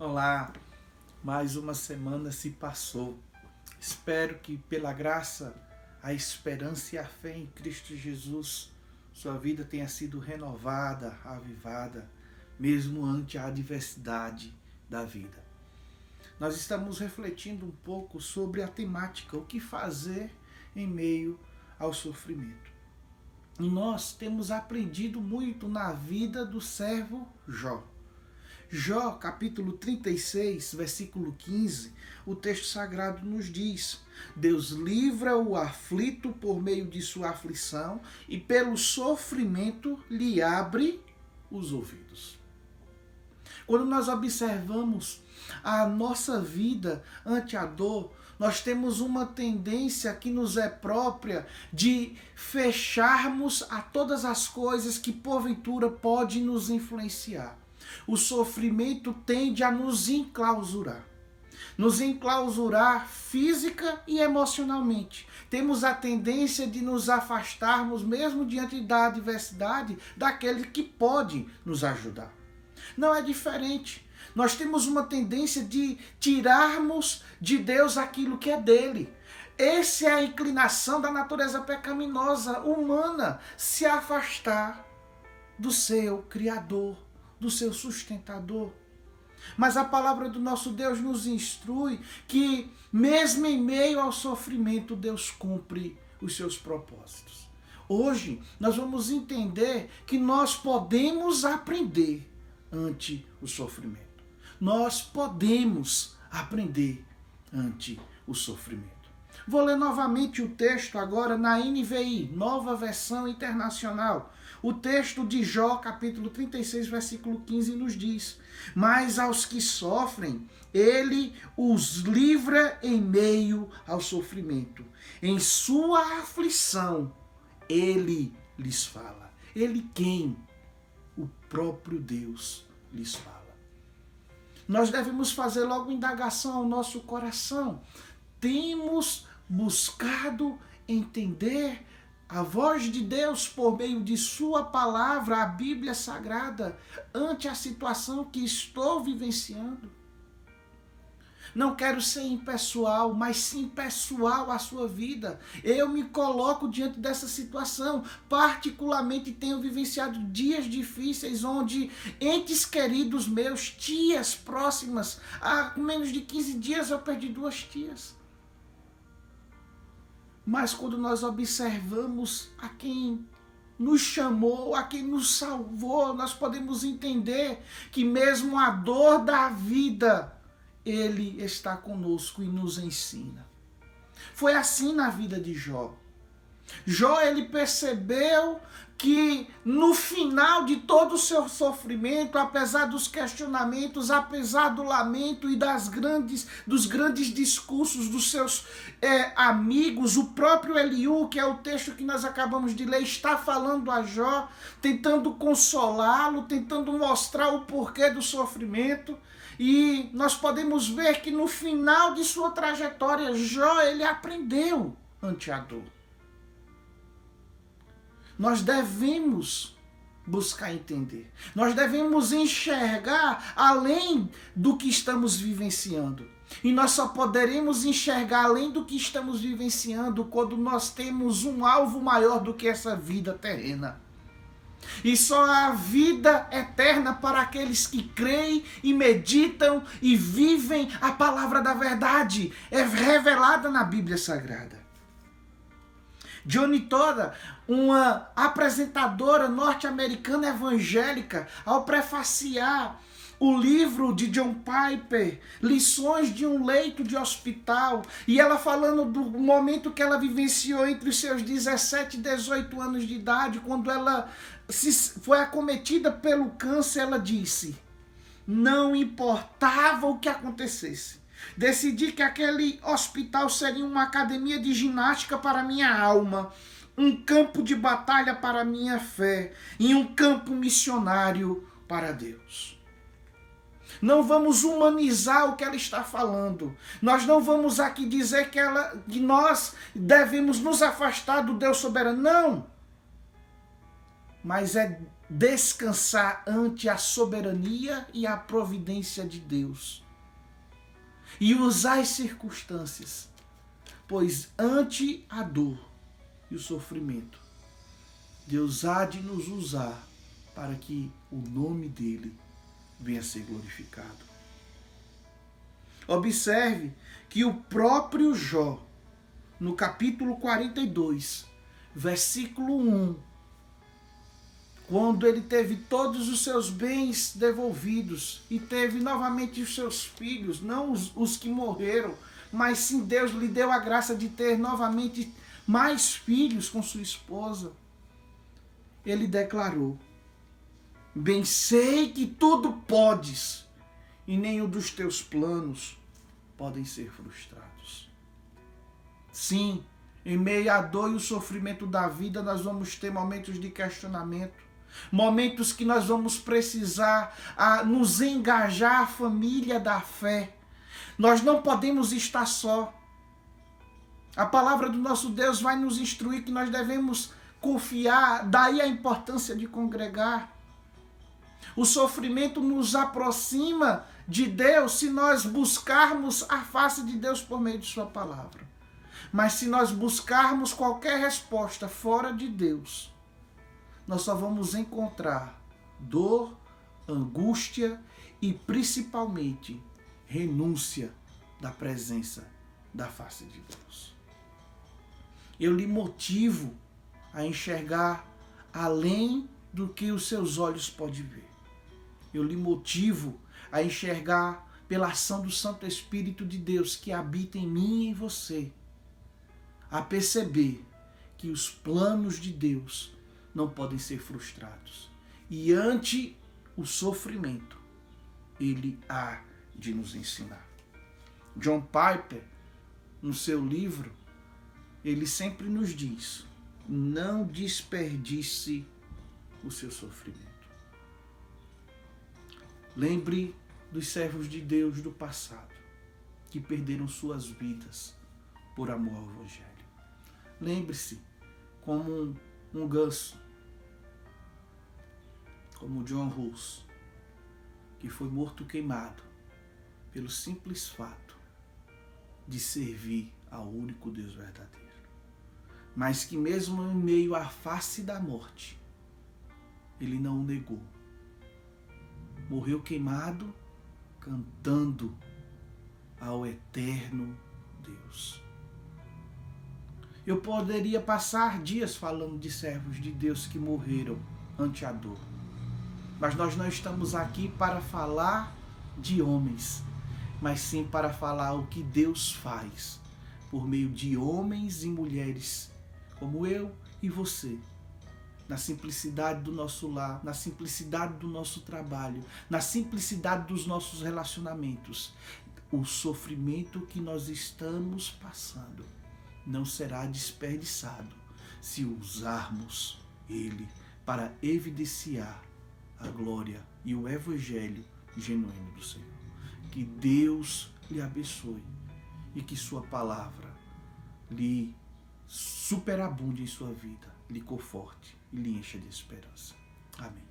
Olá, mais uma semana se passou. Espero que, pela graça, a esperança e a fé em Cristo Jesus, sua vida tenha sido renovada, avivada, mesmo ante a adversidade da vida. Nós estamos refletindo um pouco sobre a temática, o que fazer em meio ao sofrimento. E nós temos aprendido muito na vida do servo Jó. Jó, capítulo 36, versículo 15, o texto sagrado nos diz: Deus livra o aflito por meio de sua aflição e pelo sofrimento lhe abre os ouvidos. Quando nós observamos a nossa vida ante a dor, nós temos uma tendência que nos é própria de fecharmos a todas as coisas que porventura pode nos influenciar o sofrimento tende a nos enclausurar. Nos enclausurar física e emocionalmente. Temos a tendência de nos afastarmos, mesmo diante da adversidade, daquele que pode nos ajudar. Não é diferente. Nós temos uma tendência de tirarmos de Deus aquilo que é dele. Essa é a inclinação da natureza pecaminosa humana, se afastar do seu Criador do seu sustentador. Mas a palavra do nosso Deus nos instrui que, mesmo em meio ao sofrimento, Deus cumpre os seus propósitos. Hoje, nós vamos entender que nós podemos aprender ante o sofrimento. Nós podemos aprender ante o sofrimento. Vou ler novamente o texto agora na NVI, nova versão internacional. O texto de Jó, capítulo 36, versículo 15, nos diz: Mas aos que sofrem, ele os livra em meio ao sofrimento. Em sua aflição, ele lhes fala. Ele quem? O próprio Deus lhes fala. Nós devemos fazer logo indagação ao nosso coração. Temos buscado entender a voz de Deus por meio de Sua palavra, a Bíblia Sagrada, ante a situação que estou vivenciando. Não quero ser impessoal, mas sim pessoal a sua vida. Eu me coloco diante dessa situação. Particularmente tenho vivenciado dias difíceis onde entes queridos meus, tias próximas, há menos de 15 dias eu perdi duas tias. Mas quando nós observamos a quem nos chamou, a quem nos salvou, nós podemos entender que mesmo a dor da vida, Ele está conosco e nos ensina. Foi assim na vida de Jó. Jó ele percebeu que no final de todo o seu sofrimento, apesar dos questionamentos, apesar do lamento e das grandes, dos grandes discursos dos seus é, amigos, o próprio Eliú, que é o texto que nós acabamos de ler, está falando a Jó, tentando consolá-lo, tentando mostrar o porquê do sofrimento. E nós podemos ver que no final de sua trajetória, Jó ele aprendeu ante a dor. Nós devemos buscar entender. Nós devemos enxergar além do que estamos vivenciando. E nós só poderemos enxergar além do que estamos vivenciando quando nós temos um alvo maior do que essa vida terrena. E só há vida eterna para aqueles que creem e meditam e vivem a palavra da verdade, é revelada na Bíblia Sagrada. Johnny Toda, uma apresentadora norte-americana evangélica, ao prefaciar o livro de John Piper, Lições de um Leito de Hospital, e ela falando do momento que ela vivenciou entre os seus 17 e 18 anos de idade, quando ela foi acometida pelo câncer, ela disse: não importava o que acontecesse, Decidi que aquele hospital seria uma academia de ginástica para minha alma, um campo de batalha para minha fé e um campo missionário para Deus. Não vamos humanizar o que ela está falando. Nós não vamos aqui dizer que, ela, que nós devemos nos afastar do Deus soberano. Não. Mas é descansar ante a soberania e a providência de Deus e usar as circunstâncias, pois ante a dor e o sofrimento, Deus há de nos usar para que o nome dele venha a ser glorificado. Observe que o próprio Jó, no capítulo 42, versículo 1, quando ele teve todos os seus bens devolvidos e teve novamente os seus filhos, não os, os que morreram, mas sim Deus lhe deu a graça de ter novamente mais filhos com sua esposa. Ele declarou: Bem sei que tudo podes, e nenhum dos teus planos podem ser frustrados. Sim, em meio à dor e o sofrimento da vida, nós vamos ter momentos de questionamento, momentos que nós vamos precisar a, nos engajar a família da fé. Nós não podemos estar só. A palavra do nosso Deus vai nos instruir que nós devemos confiar, daí a importância de congregar. O sofrimento nos aproxima de Deus se nós buscarmos a face de Deus por meio de Sua palavra. Mas se nós buscarmos qualquer resposta fora de Deus, nós só vamos encontrar dor, angústia e principalmente renúncia da presença da face de Deus. Eu lhe motivo a enxergar além do que os seus olhos podem ver. Eu lhe motivo a enxergar pela ação do Santo Espírito de Deus que habita em mim e em você, a perceber que os planos de Deus não podem ser frustrados. E ante o sofrimento, ele há de nos ensinar. John Piper, no seu livro, ele sempre nos diz: não desperdice o seu sofrimento. Lembre dos servos de Deus do passado que perderam suas vidas por amor ao Evangelho. Lembre-se como um, um ganso, como John Russo, que foi morto queimado pelo simples fato de servir ao único Deus verdadeiro. Mas que mesmo em meio à face da morte, ele não o negou morreu queimado, cantando ao eterno Deus. Eu poderia passar dias falando de servos de Deus que morreram ante a dor, mas nós não estamos aqui para falar de homens, mas sim para falar o que Deus faz por meio de homens e mulheres como eu e você na simplicidade do nosso lar, na simplicidade do nosso trabalho, na simplicidade dos nossos relacionamentos. O sofrimento que nós estamos passando não será desperdiçado se usarmos ele para evidenciar a glória e o evangelho genuíno do Senhor. Que Deus lhe abençoe e que sua palavra lhe superabunde em sua vida, lhe conforte e lhe encha de esperança. Amém.